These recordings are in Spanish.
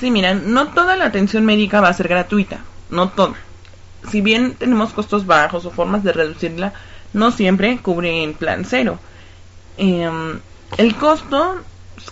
Sí, miren, no toda la atención médica va a ser gratuita, no toda. Si bien tenemos costos bajos o formas de reducirla, no siempre cubre en plan cero. Em, el costo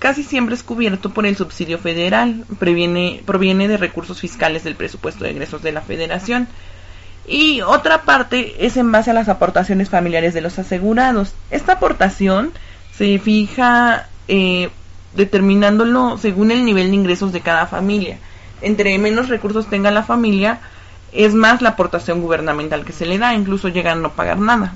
casi siempre es cubierto por el subsidio federal, previene, proviene de recursos fiscales del presupuesto de egresos de la federación. Y otra parte es en base a las aportaciones familiares de los asegurados. Esta aportación se fija eh, determinándolo según el nivel de ingresos de cada familia. Entre menos recursos tenga la familia, es más la aportación gubernamental que se le da, incluso llega a no pagar nada.